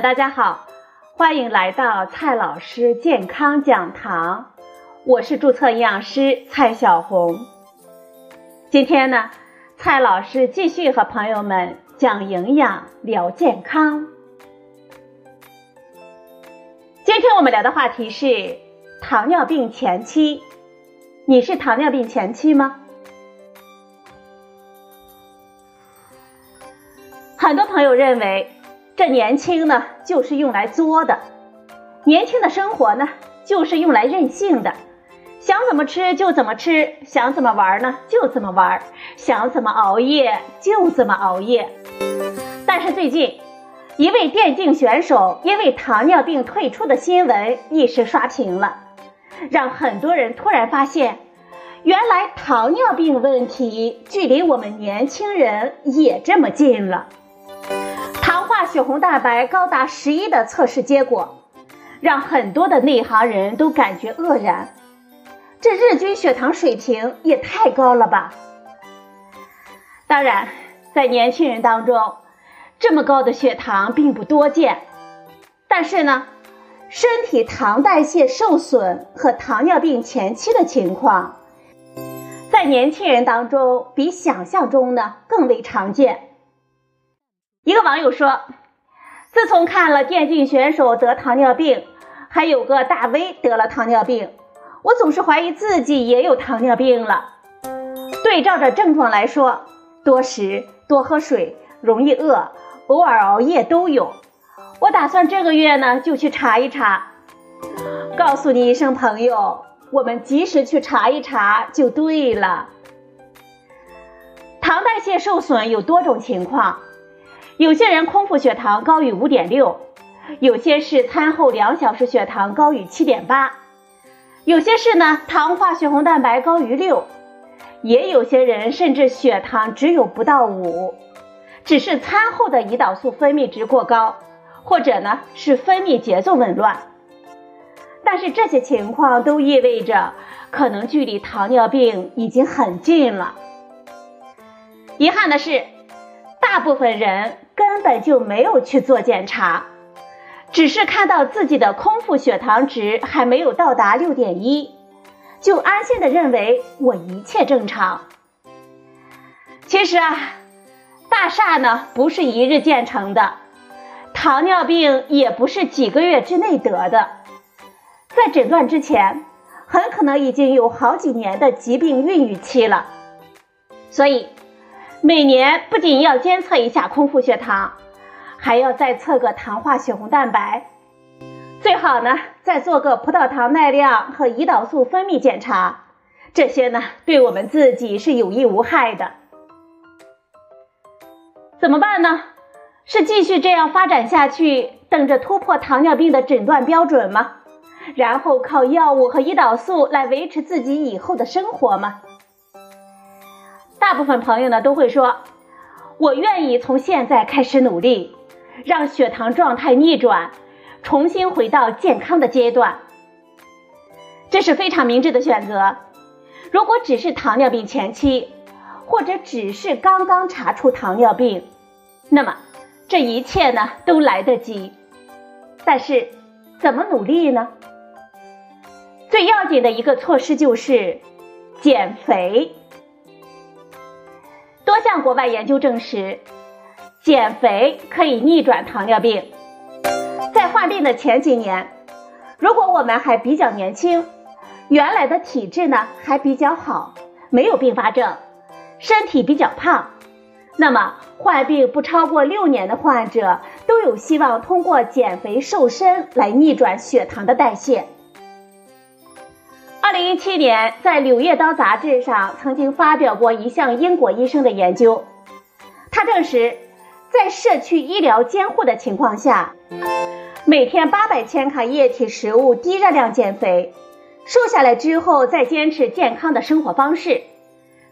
大家好，欢迎来到蔡老师健康讲堂，我是注册营养师蔡小红。今天呢，蔡老师继续和朋友们讲营养聊健康。今天我们聊的话题是糖尿病前期，你是糖尿病前期吗？很多朋友认为，这年轻呢就是用来作的，年轻的生活呢就是用来任性的，想怎么吃就怎么吃，想怎么玩呢就怎么玩，想怎么熬夜就怎么熬夜。但是最近，一位电竞选手因为糖尿病退出的新闻一时刷屏了，让很多人突然发现，原来糖尿病问题距离我们年轻人也这么近了。血红蛋白高达十一的测试结果，让很多的内行人都感觉愕然。这日均血糖水平也太高了吧！当然，在年轻人当中，这么高的血糖并不多见。但是呢，身体糖代谢受损和糖尿病前期的情况，在年轻人当中比想象中呢更为常见。一个网友说：“自从看了电竞选手得糖尿病，还有个大 V 得了糖尿病，我总是怀疑自己也有糖尿病了。对照着症状来说，多食、多喝水、容易饿、偶尔熬夜都有。我打算这个月呢就去查一查。告诉你一声，朋友，我们及时去查一查就对了。糖代谢受损有多种情况。”有些人空腹血糖高于五点六，有些是餐后两小时血糖高于七点八，有些是呢糖化血红蛋白高于六，也有些人甚至血糖只有不到五，只是餐后的胰岛素分泌值过高，或者呢是分泌节奏紊乱。但是这些情况都意味着可能距离糖尿病已经很近了。遗憾的是。大部分人根本就没有去做检查，只是看到自己的空腹血糖值还没有到达六点一，就安心的认为我一切正常。其实啊，大厦呢不是一日建成的，糖尿病也不是几个月之内得的，在诊断之前，很可能已经有好几年的疾病孕育期了，所以。每年不仅要监测一下空腹血糖，还要再测个糖化血红蛋白，最好呢再做个葡萄糖耐量和胰岛素分泌检查，这些呢对我们自己是有益无害的。怎么办呢？是继续这样发展下去，等着突破糖尿病的诊断标准吗？然后靠药物和胰岛素来维持自己以后的生活吗？大部分朋友呢都会说，我愿意从现在开始努力，让血糖状态逆转，重新回到健康的阶段。这是非常明智的选择。如果只是糖尿病前期，或者只是刚刚查出糖尿病，那么这一切呢都来得及。但是怎么努力呢？最要紧的一个措施就是减肥。多项国外研究证实，减肥可以逆转糖尿病。在患病的前几年，如果我们还比较年轻，原来的体质呢还比较好，没有并发症，身体比较胖，那么患病不超过六年的患者都有希望通过减肥瘦身来逆转血糖的代谢。二零一七年，在《柳叶刀》杂志上曾经发表过一项英国医生的研究，他证实，在社区医疗监护的情况下，每天八百千卡液体食物低热量减肥，瘦下来之后再坚持健康的生活方式，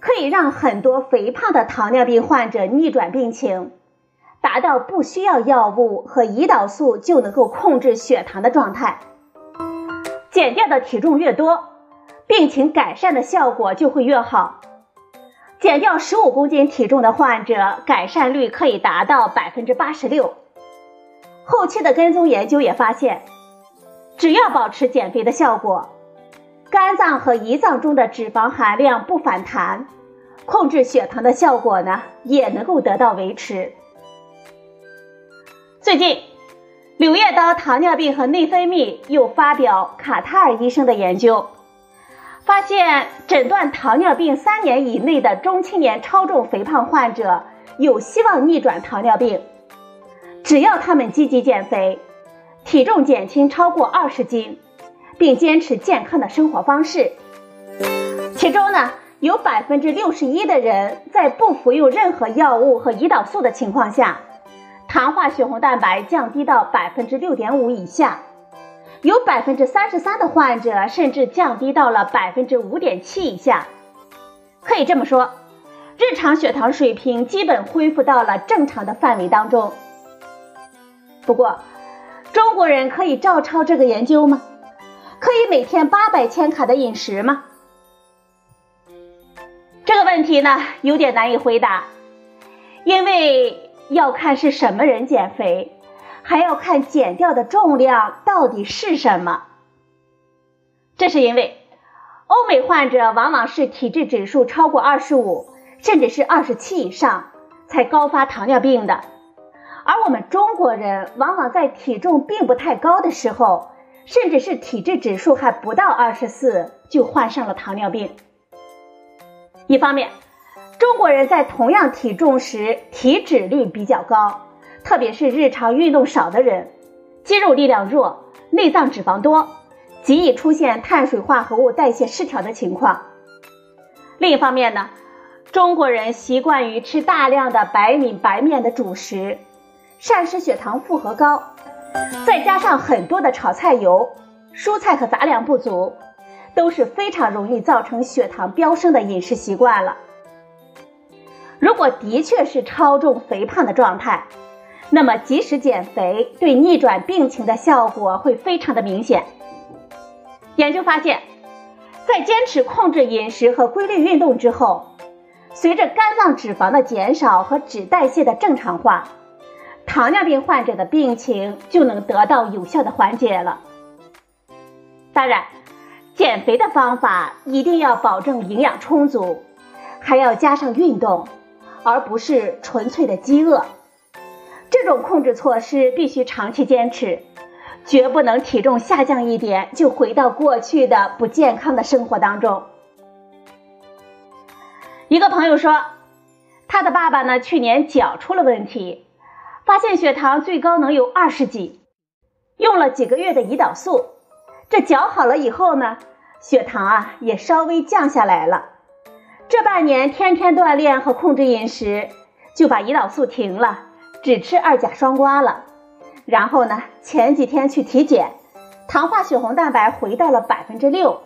可以让很多肥胖的糖尿病患者逆转病情，达到不需要药物和胰岛素就能够控制血糖的状态，减掉的体重越多。病情改善的效果就会越好。减掉十五公斤体重的患者，改善率可以达到百分之八十六。后期的跟踪研究也发现，只要保持减肥的效果，肝脏和胰脏中的脂肪含量不反弹，控制血糖的效果呢也能够得到维持。最近，《柳叶刀：糖尿病和内分泌》又发表卡塔尔医生的研究，发现诊断糖尿病三年以内的中青年超重肥胖患者有希望逆转糖尿病。只要他们积极减肥，体重减轻超过二十斤，并坚持健康的生活方式，其中呢，有百分之六十一的人在不服用任何药物和胰岛素的情况下，糖化血红蛋白降低到百分之六点五以下，有百分之三十三的患者甚至降低到了百分之五点七以下。可以这么说，日常血糖水平基本恢复到了正常的范围当中。不过，中国人可以照抄这个研究吗？可以每天八百千卡的饮食吗？这个问题呢，有点难以回答，因为要看是什么人减肥，还要看减掉的重量到底是什么。这是因为，欧美患者往往是体质指数超过二十五，甚至是二十七以上，才高发糖尿病的。而我们中国人往往在体重并不太高的时候，甚至是体质指数还不到二十四，就患上了糖尿病。一方面，中国人在同样体重时体脂率比较高，特别是日常运动少的人，肌肉力量弱，内脏脂肪多，极易出现碳水化合物代谢失调的情况。另一方面呢，中国人习惯于吃大量的白米白面的主食。膳食血糖负荷高，再加上很多的炒菜油、蔬菜和杂粮不足，都是非常容易造成血糖飙升的饮食习惯了。如果的确是超重肥胖的状态，那么即使减肥，对逆转病情的效果会非常的明显。研究发现，在坚持控制饮食和规律运动之后，随着肝脏脂肪的减少和脂代谢的正常化。糖尿病患者的病情就能得到有效的缓解了。当然，减肥的方法一定要保证营养充足，还要加上运动，而不是纯粹的饥饿。这种控制措施必须长期坚持，绝不能体重下降一点就回到过去的不健康的生活当中。一个朋友说，他的爸爸呢，去年脚出了问题。发现血糖最高能有二十几，用了几个月的胰岛素，这脚好了以后呢，血糖啊也稍微降下来了。这半年天天锻炼和控制饮食，就把胰岛素停了，只吃二甲双胍了。然后呢，前几天去体检，糖化血红蛋白回到了百分之六，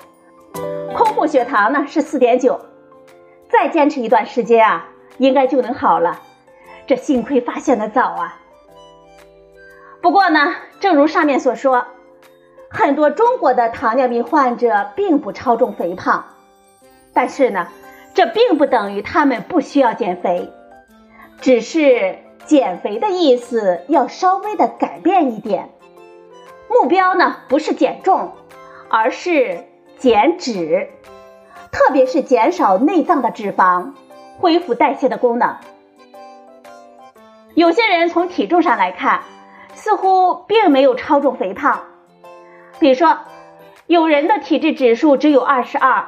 空腹血糖呢是四点九，再坚持一段时间啊，应该就能好了。这幸亏发现的早啊！不过呢，正如上面所说，很多中国的糖尿病患者并不超重肥胖，但是呢，这并不等于他们不需要减肥，只是减肥的意思要稍微的改变一点，目标呢不是减重，而是减脂，特别是减少内脏的脂肪，恢复代谢的功能。有些人从体重上来看，似乎并没有超重肥胖。比如说，有人的体质指数只有二十二，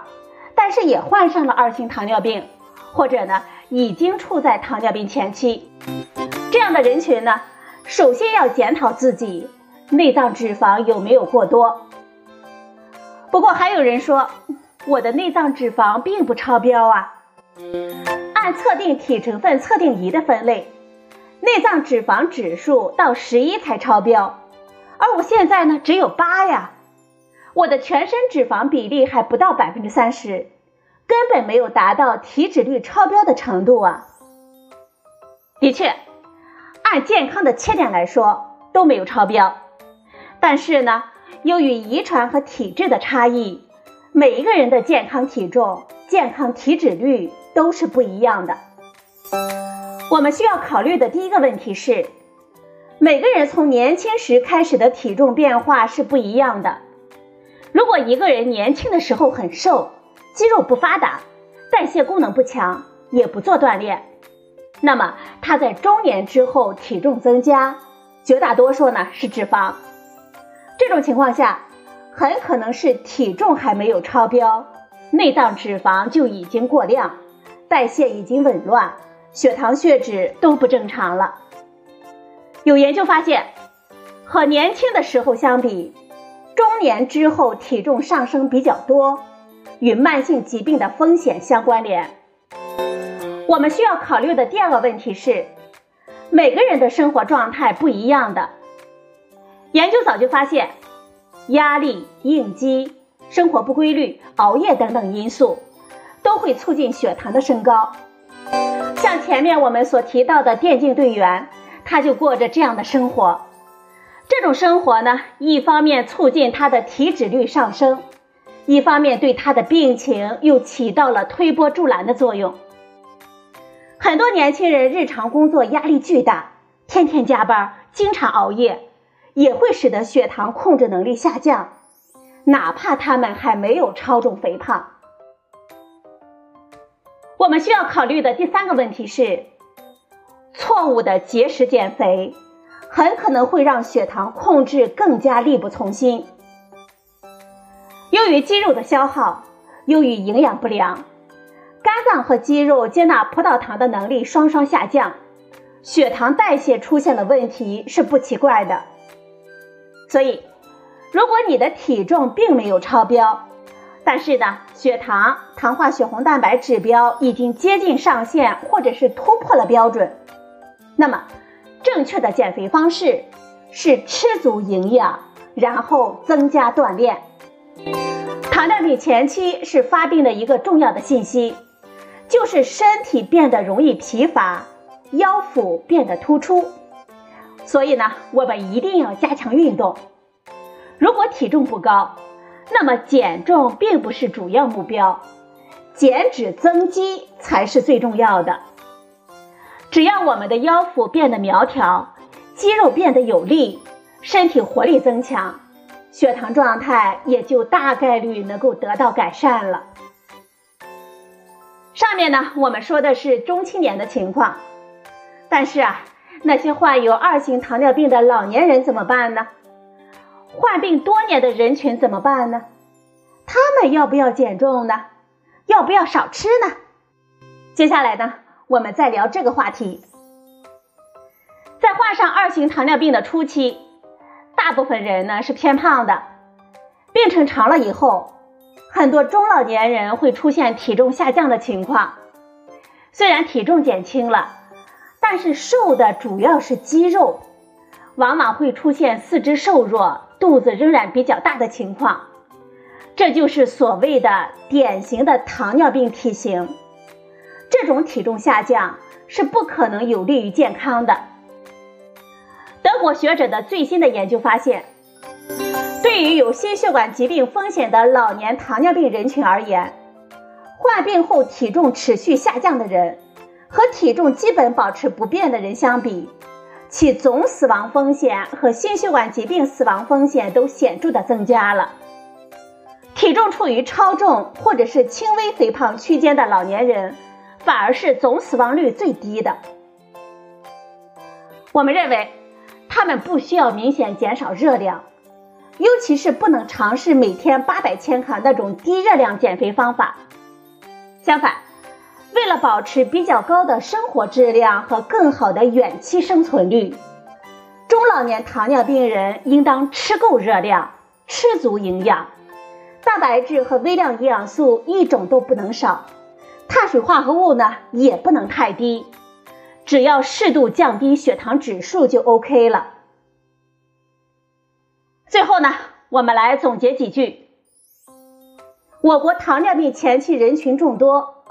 但是也患上了二型糖尿病，或者呢已经处在糖尿病前期。这样的人群呢，首先要检讨自己内脏脂肪有没有过多。不过还有人说，我的内脏脂肪并不超标啊。按测定体成分测定仪的分类。内脏脂肪指数到十一才超标，而我现在呢只有八呀，我的全身脂肪比例还不到百分之三十，根本没有达到体脂率超标的程度啊。的确，按健康的切点来说都没有超标，但是呢，由于遗传和体质的差异，每一个人的健康体重、健康体脂率都是不一样的。我们需要考虑的第一个问题是，每个人从年轻时开始的体重变化是不一样的。如果一个人年轻的时候很瘦，肌肉不发达，代谢功能不强，也不做锻炼，那么他在中年之后体重增加，绝大多数呢是脂肪。这种情况下，很可能是体重还没有超标，内脏脂肪就已经过量，代谢已经紊乱，血糖、血脂都不正常了。有研究发现，和年轻的时候相比，中年之后体重上升比较多，与慢性疾病的风险相关联。我们需要考虑的第二个问题是，每个人的生活状态不一样的。研究早就发现，压力、应激、生活不规律、熬夜等等因素，都会促进血糖的升高。像前面我们所提到的电竞队员。他就过着这样的生活，这种生活呢，一方面促进他的体脂率上升，一方面对他的病情又起到了推波助澜的作用。很多年轻人日常工作压力巨大，天天加班，经常熬夜，也会使得血糖控制能力下降，哪怕他们还没有超重肥胖。我们需要考虑的第三个问题是。错误的节食减肥，很可能会让血糖控制更加力不从心。由于肌肉的消耗，由于营养不良，肝脏和肌肉接纳葡萄糖的能力双双下降，血糖代谢出现了问题是不奇怪的。所以，如果你的体重并没有超标，但是呢，血糖、糖化血红蛋白指标已经接近上限，或者是突破了标准。那么，正确的减肥方式是吃足营养，然后增加锻炼。糖尿病前期是发病的一个重要的信息，就是身体变得容易疲乏，腰腹变得突出。所以呢，我们一定要加强运动。如果体重不高，那么减重并不是主要目标，减脂增肌才是最重要的。只要我们的腰腹变得苗条，肌肉变得有力，身体活力增强，血糖状态也就大概率能够得到改善了。上面呢，我们说的是中青年的情况，但是啊，那些患有二型糖尿病的老年人怎么办呢？患病多年的人群怎么办呢？他们要不要减重呢？要不要少吃呢？接下来呢？我们再聊这个话题。在患上二型糖尿病的初期，大部分人呢是偏胖的，病程长了以后，很多中老年人会出现体重下降的情况。虽然体重减轻了，但是瘦的主要是肌肉，往往会出现四肢瘦弱、肚子仍然比较大的情况，这就是所谓的典型的糖尿病体型。这种体重下降是不可能有利于健康的。德国学者的最新的研究发现，对于有心血管疾病风险的老年糖尿病人群而言，患病后体重持续下降的人和体重基本保持不变的人相比，其总死亡风险和心血管疾病死亡风险都显著的增加了。体重处于超重或者是轻微肥胖区间的老年人。反而是总死亡率最低的。我们认为，他们不需要明显减少热量，尤其是不能尝试每天八百千卡那种低热量减肥方法。相反，为了保持比较高的生活质量和更好的远期生存率，中老年糖尿病人应当吃够热量，吃足营养，蛋白质和微量营养素一种都不能少。碳水化合物呢也不能太低，只要适度降低血糖指数就 OK 了。最后呢，我们来总结几句：我国糖尿病前期人群众多，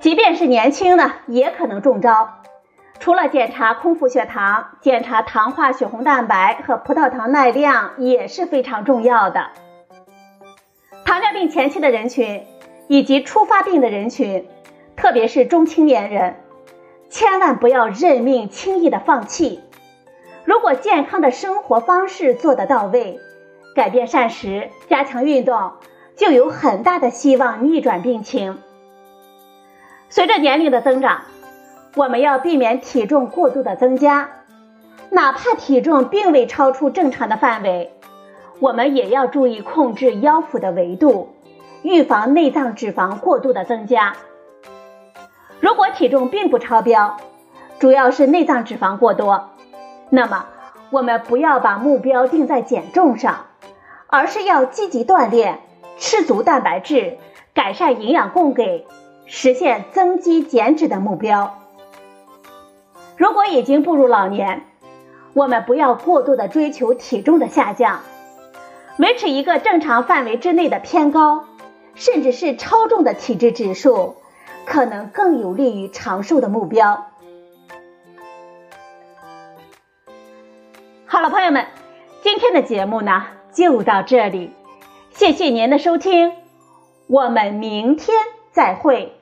即便是年轻呢，也可能中招。除了检查空腹血糖，检查糖化血红蛋白和葡萄糖耐量也是非常重要的。糖尿病前期的人群。以及初发病的人群，特别是中青年人，千万不要认命轻易的放弃。如果健康的生活方式做得到位，改变膳食，加强运动，就有很大的希望逆转病情。随着年龄的增长，我们要避免体重过度的增加，哪怕体重并未超出正常的范围，我们也要注意控制腰腹的维度，预防内脏脂肪过度的增加。如果体重并不超标，主要是内脏脂肪过多，那么我们不要把目标定在减重上，而是要积极锻炼，吃足蛋白质，改善营养供给，实现增肌减脂的目标。如果已经步入老年，我们不要过度的追求体重的下降，维持一个正常范围之内的偏高，甚至是超重的体质指数，可能更有利于长寿的目标。好了，朋友们，今天的节目呢就到这里，谢谢您的收听，我们明天再会。